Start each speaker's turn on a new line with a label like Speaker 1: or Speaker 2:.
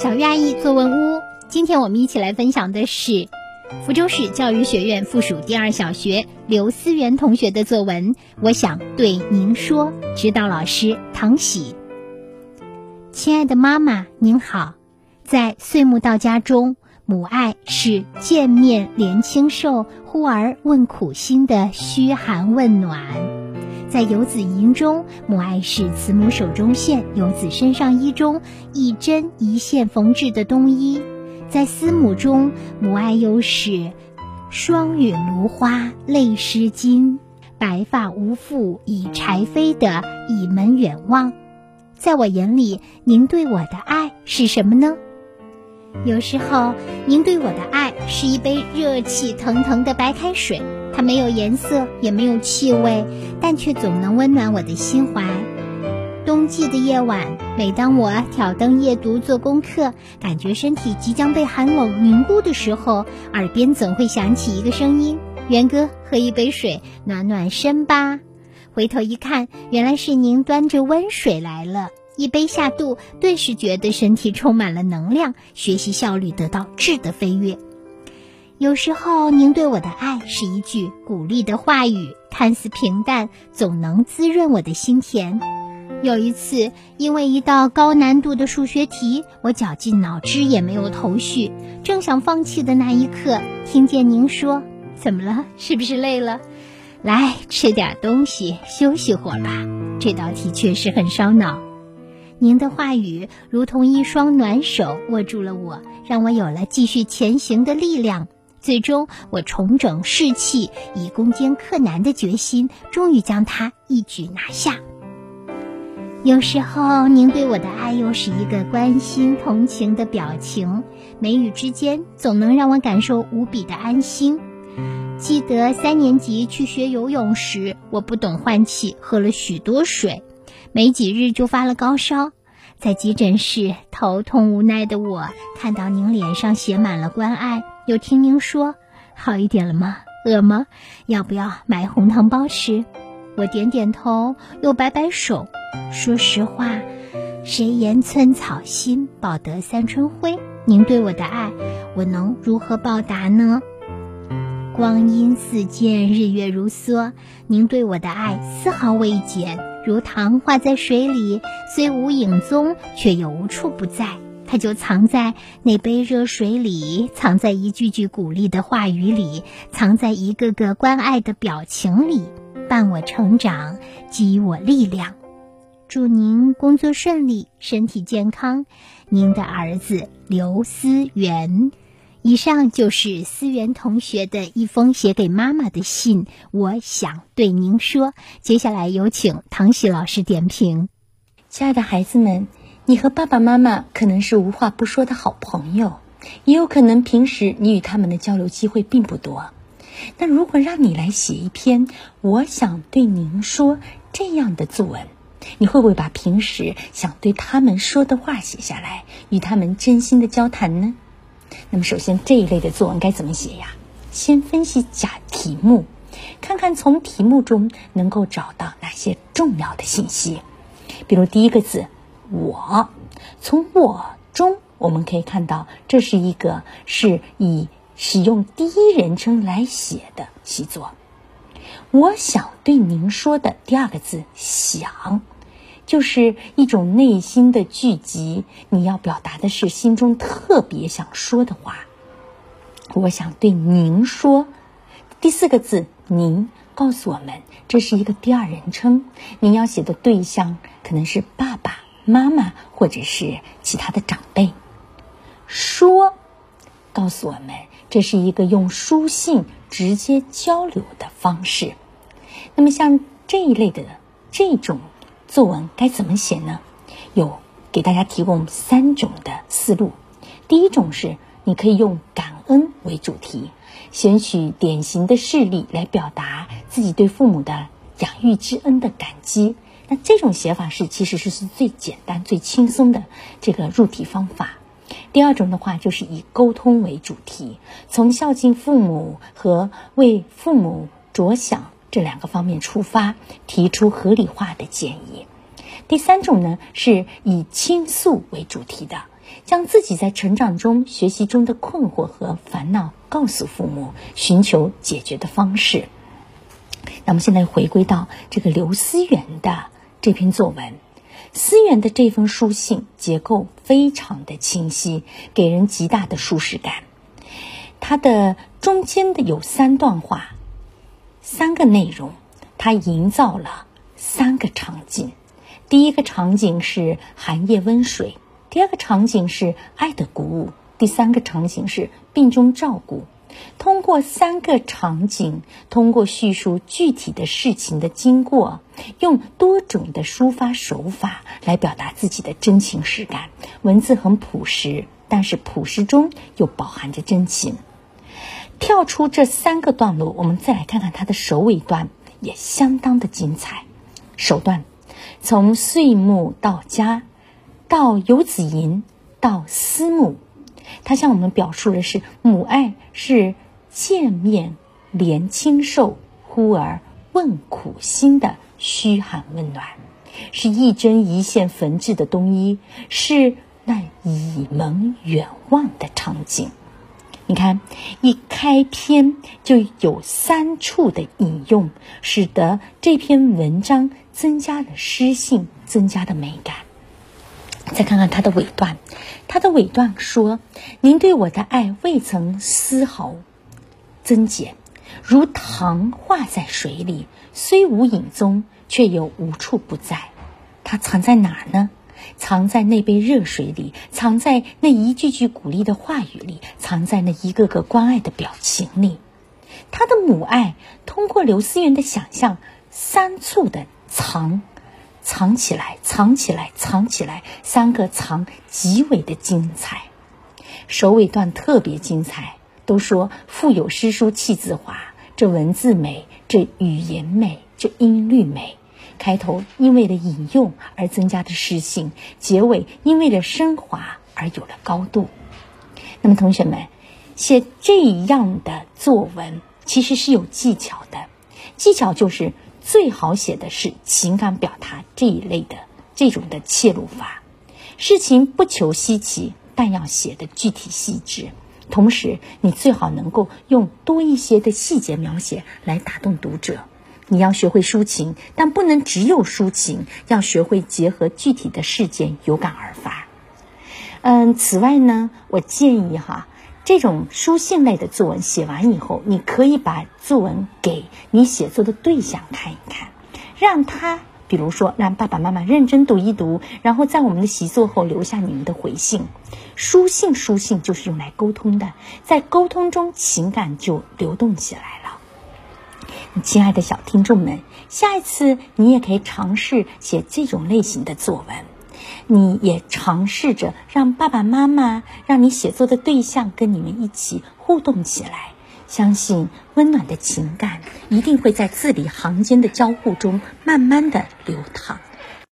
Speaker 1: 小鱼阿姨作文屋，今天我们一起来分享的是福州市教育学院附属第二小学刘思源同学的作文。我想对您说，指导老师唐喜。亲爱的妈妈，您好，在岁暮到家中，母爱是见面怜清瘦，忽而问苦心的嘘寒问暖。在游子吟中，母爱是慈母手中线，游子身上衣中一针一线缝制的冬衣；在思母中，母爱又是霜雨芦花泪湿巾，白发无复已柴扉的倚门远望。在我眼里，您对我的爱是什么呢？有时候，您对我的爱是一杯热气腾腾的白开水。它没有颜色，也没有气味，但却总能温暖我的心怀。冬季的夜晚，每当我挑灯夜读做功课，感觉身体即将被寒冷凝固的时候，耳边总会响起一个声音：“元哥，喝一杯水，暖暖身吧。”回头一看，原来是您端着温水来了，一杯下肚，顿时觉得身体充满了能量，学习效率得到质的飞跃。有时候，您对我的爱是一句鼓励的话语，看似平淡，总能滋润我的心田。有一次，因为一道高难度的数学题，我绞尽脑汁也没有头绪，正想放弃的那一刻，听见您说：“怎么了？是不是累了？来吃点东西，休息会儿吧。”这道题确实很烧脑。您的话语如同一双暖手，握住了我，让我有了继续前行的力量。最终，我重整士气，以攻坚克难的决心，终于将他一举拿下。有时候，您对我的爱又是一个关心、同情的表情，眉宇之间总能让我感受无比的安心。记得三年级去学游泳时，我不懂换气，喝了许多水，没几日就发了高烧。在急诊室头痛无奈的我，看到您脸上写满了关爱，又听您说好一点了吗？饿吗？要不要买红糖包吃？我点点头，又摆摆手。说实话，谁言寸草心，报得三春晖？您对我的爱，我能如何报答呢？光阴似箭，日月如梭，您对我的爱丝毫未减。如糖化在水里，虽无影踪，却又无处不在。它就藏在那杯热水里，藏在一句句鼓励的话语里，藏在一个个关爱的表情里，伴我成长，给予我力量。祝您工作顺利，身体健康。您的儿子刘思源。以上就是思源同学的一封写给妈妈的信，我想对您说。接下来有请唐喜老师点评。
Speaker 2: 亲爱的孩子们，你和爸爸妈妈可能是无话不说的好朋友，也有可能平时你与他们的交流机会并不多。那如果让你来写一篇“我想对您说”这样的作文，你会不会把平时想对他们说的话写下来，与他们真心的交谈呢？那么，首先这一类的作文该怎么写呀？先分析假题目，看看从题目中能够找到哪些重要的信息。比如第一个字“我”，从“我”中我们可以看到，这是一个是以使用第一人称来写的习作。我想对您说的第二个字“想”。就是一种内心的聚集，你要表达的是心中特别想说的话。我想对您说，第四个字“您”告诉我们，这是一个第二人称，您要写的对象可能是爸爸妈妈或者是其他的长辈。说，告诉我们，这是一个用书信直接交流的方式。那么像这一类的这种。作文该怎么写呢？有给大家提供三种的思路。第一种是，你可以用感恩为主题，选取典型的事例来表达自己对父母的养育之恩的感激。那这种写法是其实是是最简单、最轻松的这个入题方法。第二种的话，就是以沟通为主题，从孝敬父母和为父母着想。这两个方面出发，提出合理化的建议。第三种呢，是以倾诉为主题的，将自己在成长中、学习中的困惑和烦恼告诉父母，寻求解决的方式。那么现在回归到这个刘思源的这篇作文，思源的这封书信结构非常的清晰，给人极大的舒适感。它的中间的有三段话，三个内容，它营造了三个场景。第一个场景是寒夜温水，第二个场景是爱的鼓舞，第三个场景是病中照顾。通过三个场景，通过叙述具体的事情的经过，用多种的抒发手法来表达自己的真情实感。文字很朴实，但是朴实中又饱含着真情。跳出这三个段落，我们再来看看它的首尾段，也相当的精彩。首段从岁暮到家，到游子吟，到思慕。他向我们表述的是母爱是见面怜亲受，忽而问苦心的嘘寒问暖，是一针一线缝制的冬衣，是那倚门远望的场景。你看，一开篇就有三处的引用，使得这篇文章增加了诗性，增加的美感。再看看它的尾段，它的尾段说：“您对我的爱未曾丝毫增减，如糖化在水里，虽无影踪，却又无处不在。它藏在哪儿呢？藏在那杯热水里，藏在那一句句鼓励的话语里，藏在那一个个关爱的表情里。他的母爱通过刘思源的想象，三处的藏。”藏起来，藏起来，藏起来，三个藏极为的精彩，首尾段特别精彩。都说腹有诗书气自华，这文字美，这语言美，这音律美。开头因为了引用而增加的诗性，结尾因为了升华而有了高度。那么同学们，写这样的作文其实是有技巧的，技巧就是。最好写的是情感表达这一类的这种的切入法，事情不求稀奇，但要写的具体细致。同时，你最好能够用多一些的细节描写来打动读者。你要学会抒情，但不能只有抒情，要学会结合具体的事件有感而发。嗯，此外呢，我建议哈。这种书信类的作文写完以后，你可以把作文给你写作的对象看一看，让他，比如说让爸爸妈妈认真读一读，然后在我们的习作后留下你们的回信。书信，书信就是用来沟通的，在沟通中情感就流动起来了。亲爱的小听众们，下一次你也可以尝试写这种类型的作文。你也尝试着让爸爸妈妈、让你写作的对象跟你们一起互动起来，相信温暖的情感一定会在字里行间的交互中慢慢的流淌。